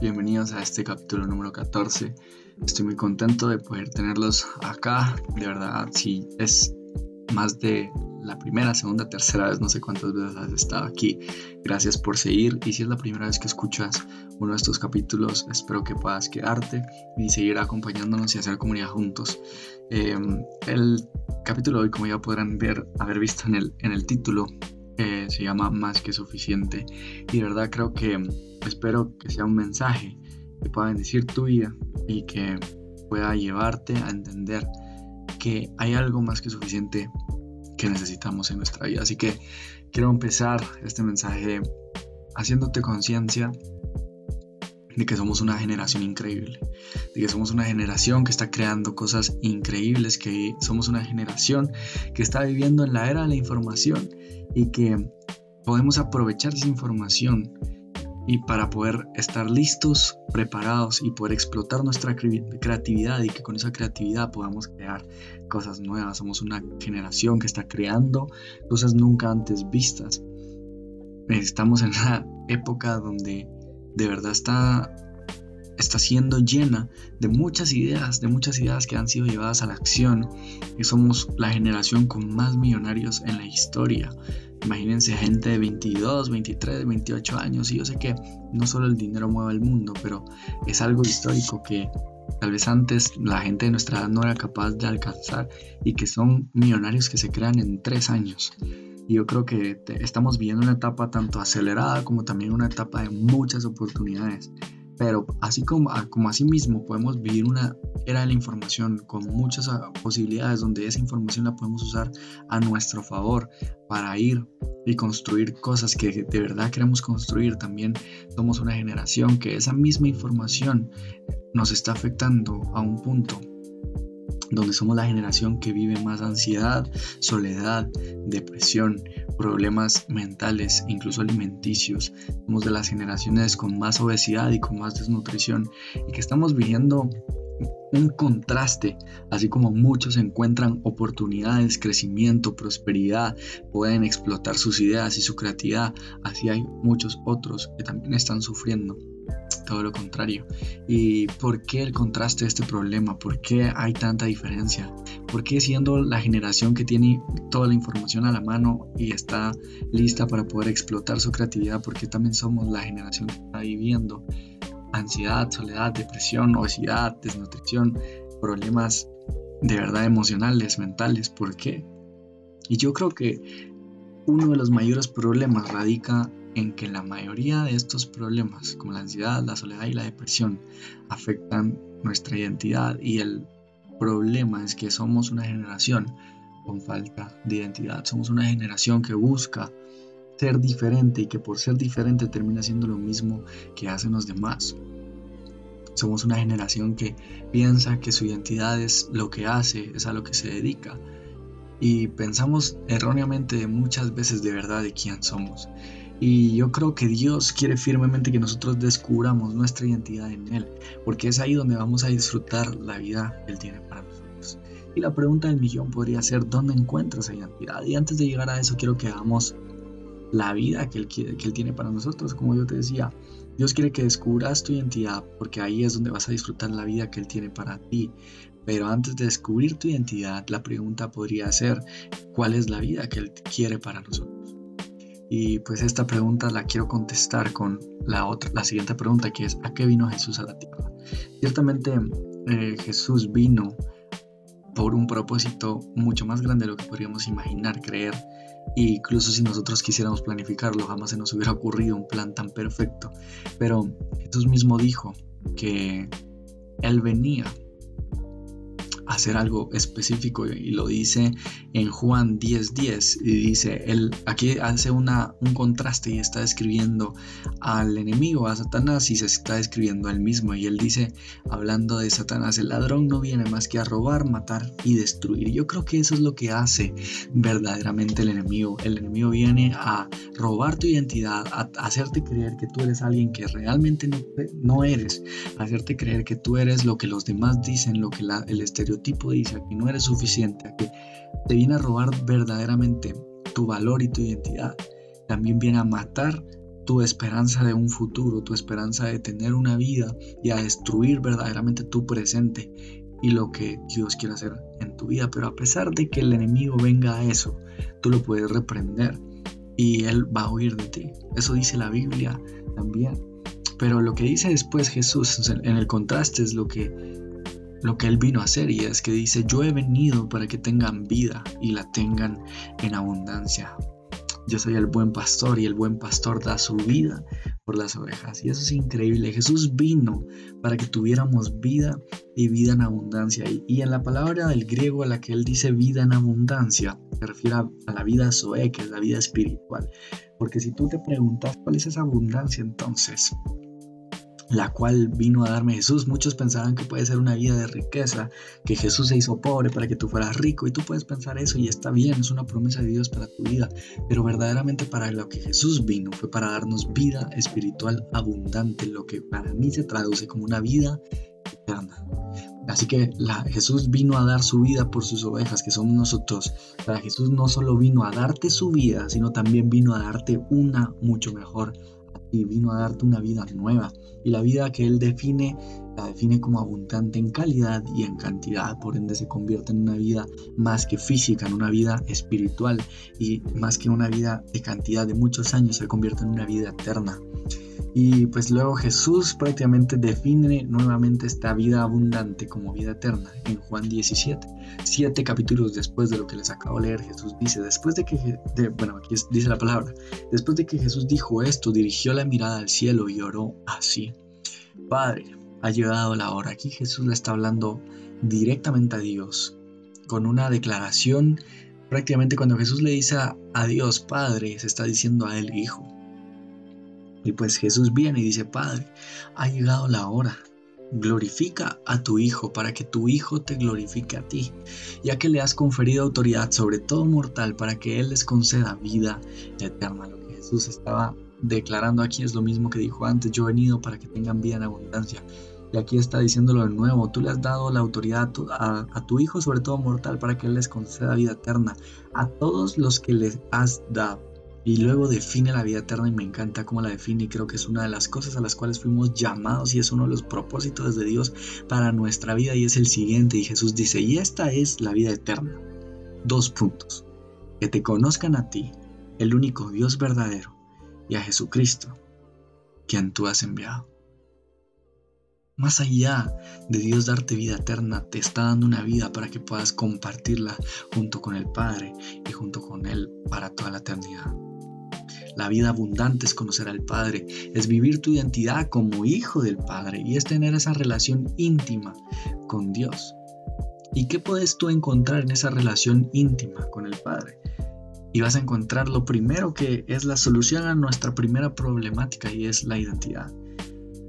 bienvenidos a este capítulo número 14. Estoy muy contento de poder tenerlos acá. De verdad, si es más de la primera, segunda, tercera vez, no sé cuántas veces has estado aquí. Gracias por seguir y si es la primera vez que escuchas uno de estos capítulos, espero que puedas quedarte y seguir acompañándonos y hacer comunidad juntos. Em, el capítulo de hoy, como ya podrán ver, haber visto en el, en el título, se llama Más que suficiente. Y de verdad creo que espero que sea un mensaje que pueda bendecir tu vida y que pueda llevarte a entender que hay algo más que suficiente que necesitamos en nuestra vida. Así que quiero empezar este mensaje haciéndote conciencia de que somos una generación increíble, de que somos una generación que está creando cosas increíbles, que somos una generación que está viviendo en la era de la información y que podemos aprovechar esa información y para poder estar listos, preparados y poder explotar nuestra creatividad y que con esa creatividad podamos crear cosas nuevas. Somos una generación que está creando cosas nunca antes vistas. Estamos en una época donde de verdad está está siendo llena de muchas ideas, de muchas ideas que han sido llevadas a la acción y somos la generación con más millonarios en la historia. Imagínense gente de 22, 23, 28 años y yo sé que no solo el dinero mueve el mundo, pero es algo histórico que tal vez antes la gente de nuestra edad no era capaz de alcanzar y que son millonarios que se crean en tres años. Y yo creo que estamos viviendo una etapa tanto acelerada como también una etapa de muchas oportunidades. Pero así como, como así mismo podemos vivir una era de la información con muchas ah, posibilidades donde esa información la podemos usar a nuestro favor para ir y construir cosas que de verdad queremos construir. También somos una generación que esa misma información nos está afectando a un punto donde somos la generación que vive más ansiedad, soledad, depresión, problemas mentales, incluso alimenticios. Somos de las generaciones con más obesidad y con más desnutrición y que estamos viviendo un contraste, así como muchos encuentran oportunidades, crecimiento, prosperidad, pueden explotar sus ideas y su creatividad, así hay muchos otros que también están sufriendo todo lo contrario. ¿Y por qué el contraste de este problema? ¿Por qué hay tanta diferencia? ¿Por qué siendo la generación que tiene toda la información a la mano y está lista para poder explotar su creatividad? ¿Por qué también somos la generación que está viviendo ansiedad, soledad, depresión, obesidad, desnutrición, problemas de verdad emocionales, mentales? ¿Por qué? Y yo creo que uno de los mayores problemas radica en que la mayoría de estos problemas, como la ansiedad, la soledad y la depresión, afectan nuestra identidad y el problema es que somos una generación con falta de identidad, somos una generación que busca ser diferente y que por ser diferente termina siendo lo mismo que hacen los demás. Somos una generación que piensa que su identidad es lo que hace, es a lo que se dedica. Y pensamos erróneamente muchas veces de verdad de quién somos. Y yo creo que Dios quiere firmemente que nosotros descubramos nuestra identidad en Él, porque es ahí donde vamos a disfrutar la vida que Él tiene para nosotros. Y la pregunta del millón podría ser, ¿dónde encuentras esa identidad? Y antes de llegar a eso, quiero que hagamos la vida que él, que él tiene para nosotros. Como yo te decía, Dios quiere que descubras tu identidad, porque ahí es donde vas a disfrutar la vida que Él tiene para ti. Pero antes de descubrir tu identidad, la pregunta podría ser, ¿cuál es la vida que Él quiere para nosotros? Y pues esta pregunta la quiero contestar con la, otra, la siguiente pregunta que es, ¿a qué vino Jesús a la tierra? Ciertamente eh, Jesús vino por un propósito mucho más grande de lo que podríamos imaginar, creer. E incluso si nosotros quisiéramos planificarlo, jamás se nos hubiera ocurrido un plan tan perfecto. Pero Jesús mismo dijo que Él venía hacer algo específico y lo dice en Juan 10:10 y dice, él aquí hace una, un contraste y está describiendo al enemigo, a Satanás y se está describiendo al mismo y él dice, hablando de Satanás, el ladrón no viene más que a robar, matar y destruir. Yo creo que eso es lo que hace verdaderamente el enemigo. El enemigo viene a robar tu identidad, a hacerte creer que tú eres alguien que realmente no, no eres, a hacerte creer que tú eres lo que los demás dicen, lo que el estereotipo tipo dice, a que no eres suficiente, a que te viene a robar verdaderamente tu valor y tu identidad. También viene a matar tu esperanza de un futuro, tu esperanza de tener una vida y a destruir verdaderamente tu presente y lo que Dios quiere hacer en tu vida. Pero a pesar de que el enemigo venga a eso, tú lo puedes reprender y él va a huir de ti. Eso dice la Biblia también. Pero lo que dice después Jesús en el contraste es lo que lo que él vino a hacer y es que dice, yo he venido para que tengan vida y la tengan en abundancia. Yo soy el buen pastor y el buen pastor da su vida por las ovejas. Y eso es increíble. Jesús vino para que tuviéramos vida y vida en abundancia. Y, en la palabra del griego a la que él dice vida en abundancia, se refiere a, la vida zoe, que es la vida espiritual. Porque si tú te preguntas cuál es esa abundancia, entonces la cual vino a darme Jesús. Muchos pensarán que puede ser una vida de riqueza, que Jesús se hizo pobre para que tú fueras rico y tú puedes pensar eso y está bien, es una promesa de Dios para tu vida, pero verdaderamente para lo que Jesús vino fue para darnos vida espiritual abundante, lo que para mí se traduce como una vida eterna. Así que Jesús vino a dar su vida por sus ovejas, que somos nosotros. Para Jesús no solo vino a darte su vida, sino también vino a darte una mucho mejor y vino a darte una vida nueva. Y la vida que Él define, la define como abundante en calidad y en cantidad. Por ende se convierte en una vida más que física, en una vida espiritual. Y más que una vida de cantidad de muchos años, se convierte en una vida eterna. Y pues luego Jesús prácticamente define nuevamente esta vida abundante como vida eterna en Juan 17. Siete capítulos después de lo que les acabo de leer, Jesús dice, después de que, bueno, aquí dice la palabra, después de que Jesús dijo esto, dirigió la mirada al cielo y oró así. Padre, ha llegado la hora. Aquí Jesús le está hablando directamente a Dios con una declaración. Prácticamente cuando Jesús le dice a Dios Padre, se está diciendo a él Hijo. Y pues Jesús viene y dice, Padre, ha llegado la hora. Glorifica a tu Hijo para que tu Hijo te glorifique a ti, ya que le has conferido autoridad sobre todo mortal para que Él les conceda vida eterna. Lo que Jesús estaba declarando aquí es lo mismo que dijo antes, yo he venido para que tengan vida en abundancia. Y aquí está diciéndolo de nuevo, tú le has dado la autoridad a, tu Hijo sobre todo mortal para que Él les conceda vida eterna, a todos los que les has dado. Y luego define la vida eterna y me encanta cómo la define y creo que es una de las cosas a las cuales fuimos llamados y es uno de los propósitos de Dios para nuestra vida y es el siguiente. Y Jesús dice, y esta es la vida eterna. Dos puntos. Que te conozcan a ti, el único Dios verdadero, y a Jesucristo, quien tú has enviado. Más allá de Dios darte vida eterna, te está dando una vida para que puedas compartirla junto con el Padre y junto con Él para toda la eternidad. La vida abundante es conocer al Padre, es vivir tu identidad como hijo del Padre y es tener esa relación íntima con Dios. ¿Y qué puedes tú encontrar en esa relación íntima con el Padre? Y vas a encontrar lo primero que es la solución a nuestra primera problemática y es la identidad.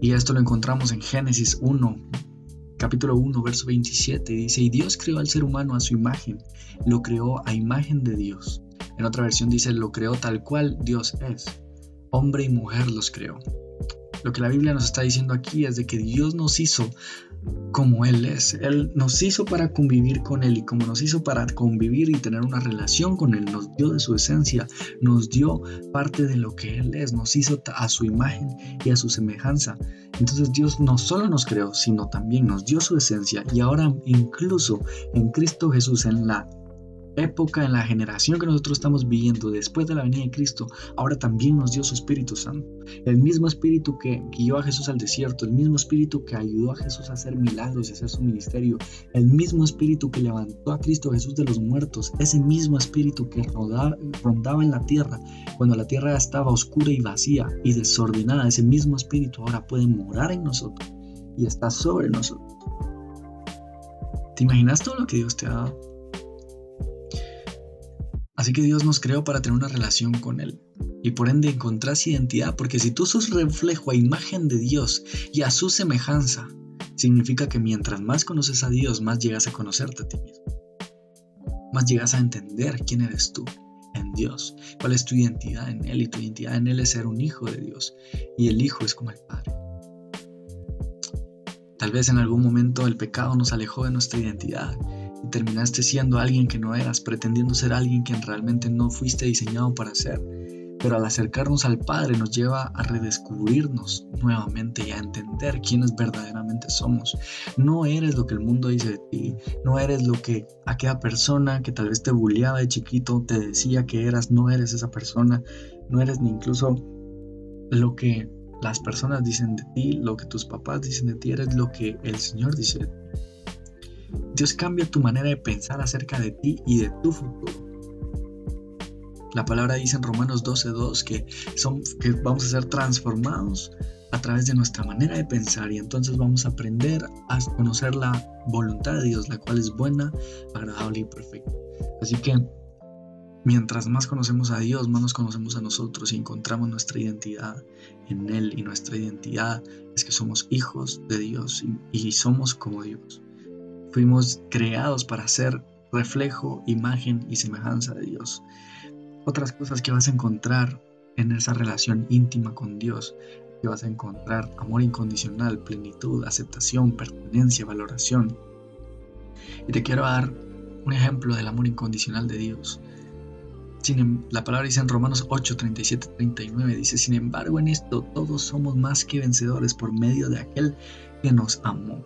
Y esto lo encontramos en Génesis 1, capítulo 1, verso 27. Dice, y Dios creó al ser humano a su imagen, lo creó a imagen de Dios. En otra versión dice, lo creó tal cual Dios es. Hombre y mujer los creó. Lo que la Biblia nos está diciendo aquí es de que Dios nos hizo como Él es. Él nos hizo para convivir con Él y como nos hizo para convivir y tener una relación con Él, nos dio de su esencia, nos dio parte de lo que Él es, nos hizo a su imagen y a su semejanza. Entonces Dios no solo nos creó, sino también nos dio su esencia y ahora incluso en Cristo Jesús, en la época, en la generación que nosotros estamos viviendo después de la venida de Cristo, ahora también nos dio su Espíritu Santo. El mismo Espíritu que guió a Jesús al desierto, el mismo Espíritu que ayudó a Jesús a hacer milagros y hacer su ministerio, el mismo Espíritu que levantó a Cristo Jesús de los muertos, ese mismo Espíritu que rondaba en la tierra cuando la tierra estaba oscura y vacía y desordenada, ese mismo Espíritu ahora puede morar en nosotros y está sobre nosotros. ¿Te imaginas todo lo que Dios te ha dado? Así que Dios nos creó para tener una relación con Él y por ende encontrás identidad, porque si tú sos reflejo a imagen de Dios y a su semejanza, significa que mientras más conoces a Dios, más llegas a conocerte a ti mismo. Más llegas a entender quién eres tú en Dios, cuál es tu identidad en Él y tu identidad en Él es ser un hijo de Dios y el hijo es como el Padre. Tal vez en algún momento el pecado nos alejó de nuestra identidad terminaste siendo alguien que no eras, pretendiendo ser alguien que realmente no fuiste diseñado para ser. pero al acercarnos al Padre nos lleva a redescubrirnos nuevamente y a entender quiénes verdaderamente somos. No eres lo que el mundo dice de ti, no eres lo que aquella persona que tal vez te bulleaba de chiquito te decía que eras, no eres esa persona, no eres ni incluso lo que las personas dicen de ti, lo que tus papás dicen de ti, eres lo que el Señor dice de ti. Dios cambia tu manera de pensar acerca de ti y de tu futuro. La palabra dice en Romanos 12:2 que, que vamos a ser transformados a través de nuestra manera de pensar y entonces vamos a aprender a conocer la voluntad de Dios, la cual es buena, agradable y perfecta. Así que mientras más conocemos a Dios, más nos conocemos a nosotros y encontramos nuestra identidad en Él y nuestra identidad es que somos hijos de Dios y somos como Dios. Fuimos creados para ser reflejo, imagen y semejanza de Dios otras cosas que vas a encontrar en esa relación íntima con Dios, que vas a encontrar amor incondicional, plenitud, aceptación, pertenencia, valoración. Y te quiero dar un ejemplo del amor incondicional de Dios. Sin, em, la palabra dice en Romanos 8, 37, 39, dice, sin embargo en esto todos somos más que vencedores por medio de aquel que nos amó.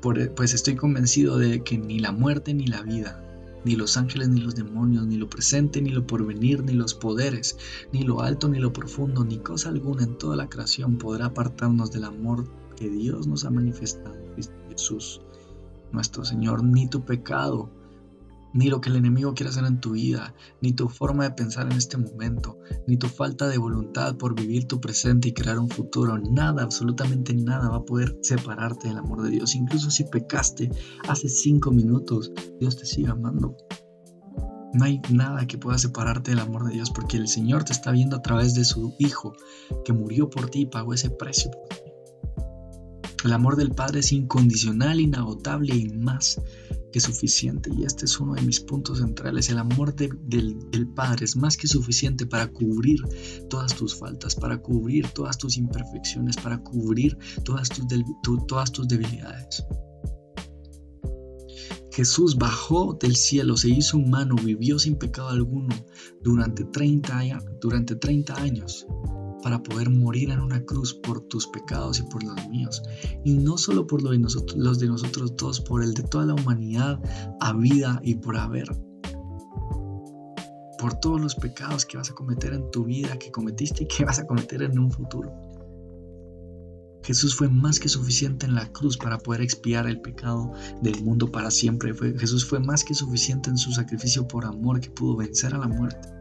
Pues estoy convencido de que ni la muerte ni la vida, ni los ángeles, ni los demonios, ni lo presente, ni lo porvenir, ni los poderes, ni lo alto, ni lo profundo, ni cosa alguna en toda la creación podrá apartarnos del amor que Dios nos ha manifestado Jesús, nuestro Señor, ni tu pecado, ni lo que el enemigo quiere hacer en tu vida, ni tu forma de pensar en este momento, ni tu falta de voluntad por vivir tu presente y crear un futuro. Nada, absolutamente nada va a poder separarte del amor de Dios. Incluso si pecaste hace cinco minutos, Dios te sigue amando. No hay nada que pueda separarte del amor de Dios porque el Señor te está viendo a través de su Hijo que murió por ti y pagó ese precio. El amor del Padre es incondicional, inagotable y más que suficiente. Y este es uno de mis puntos centrales. El amor del, Padre es más que suficiente para cubrir todas tus faltas, para cubrir todas tus imperfecciones, para cubrir todas tus, todas tus debilidades. Jesús bajó del cielo, se hizo humano, vivió sin pecado alguno durante 30, durante 30 años para poder morir en una cruz por tus pecados y por los míos. Y no solo por los de nosotros, los dos, por el de toda la humanidad a vida y por haber. Por todos los pecados que vas a cometer en tu vida, que cometiste y que vas a cometer en un futuro. Jesús fue más que suficiente en la cruz para poder expiar el pecado del mundo para siempre. Jesús fue más que suficiente en su sacrificio por amor que pudo vencer a la muerte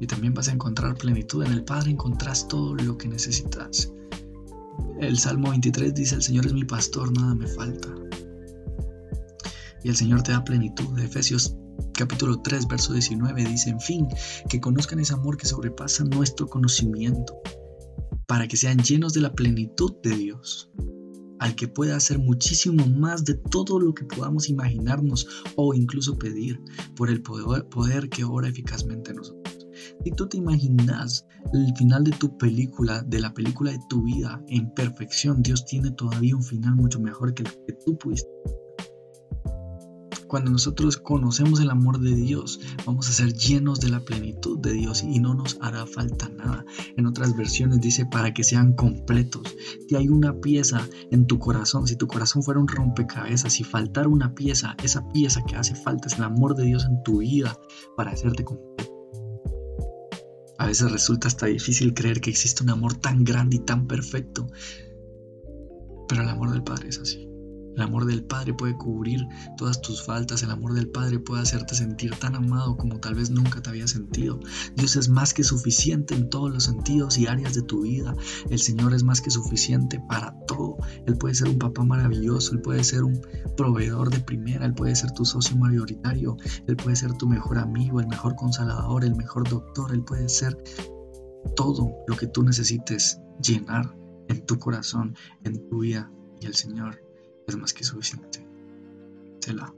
y también vas a encontrar plenitud. En el Padre encontrás todo lo que necesitas. El Salmo 23 dice, el Señor es mi pastor, nada me falta. Y el Señor te da plenitud. Efesios capítulo 3, verso 19 dice, en fin, que conozcan ese amor que sobrepasa nuestro conocimiento, para que sean llenos de la plenitud de Dios, al que puede hacer muchísimo más de todo lo que podamos imaginarnos o incluso pedir, por el poder, poder que obra eficazmente en nosotros. Si tú te imaginas el final de tu película, de la película de tu vida en perfección, Dios tiene todavía un final mucho mejor que el que tú pudiste cuando nosotros conocemos el amor de Dios, vamos a ser llenos de la plenitud de Dios y no nos hará falta nada. En otras versiones dice para que sean completos. Si hay una pieza en tu corazón, si tu corazón fuera un rompecabezas, si faltara una pieza, esa pieza que hace falta es el amor de Dios en tu vida para hacerte completo. A veces resulta hasta difícil creer que existe un amor tan grande y tan perfecto, pero el amor del Padre es así. El amor del Padre puede cubrir todas tus faltas, el amor del Padre puede hacerte sentir tan amado como tal vez nunca te había sentido. Dios es más que suficiente en todos los sentidos y áreas de tu vida. El Señor es más que suficiente para Él puede ser un papá maravilloso, Él puede ser un proveedor de primera, Él puede ser tu socio mayoritario, Él puede ser tu mejor amigo, el mejor consolador, el mejor doctor, Él puede ser todo lo que tú necesites llenar en tu corazón, en tu vida. Y el Señor es más que suficiente. Selah.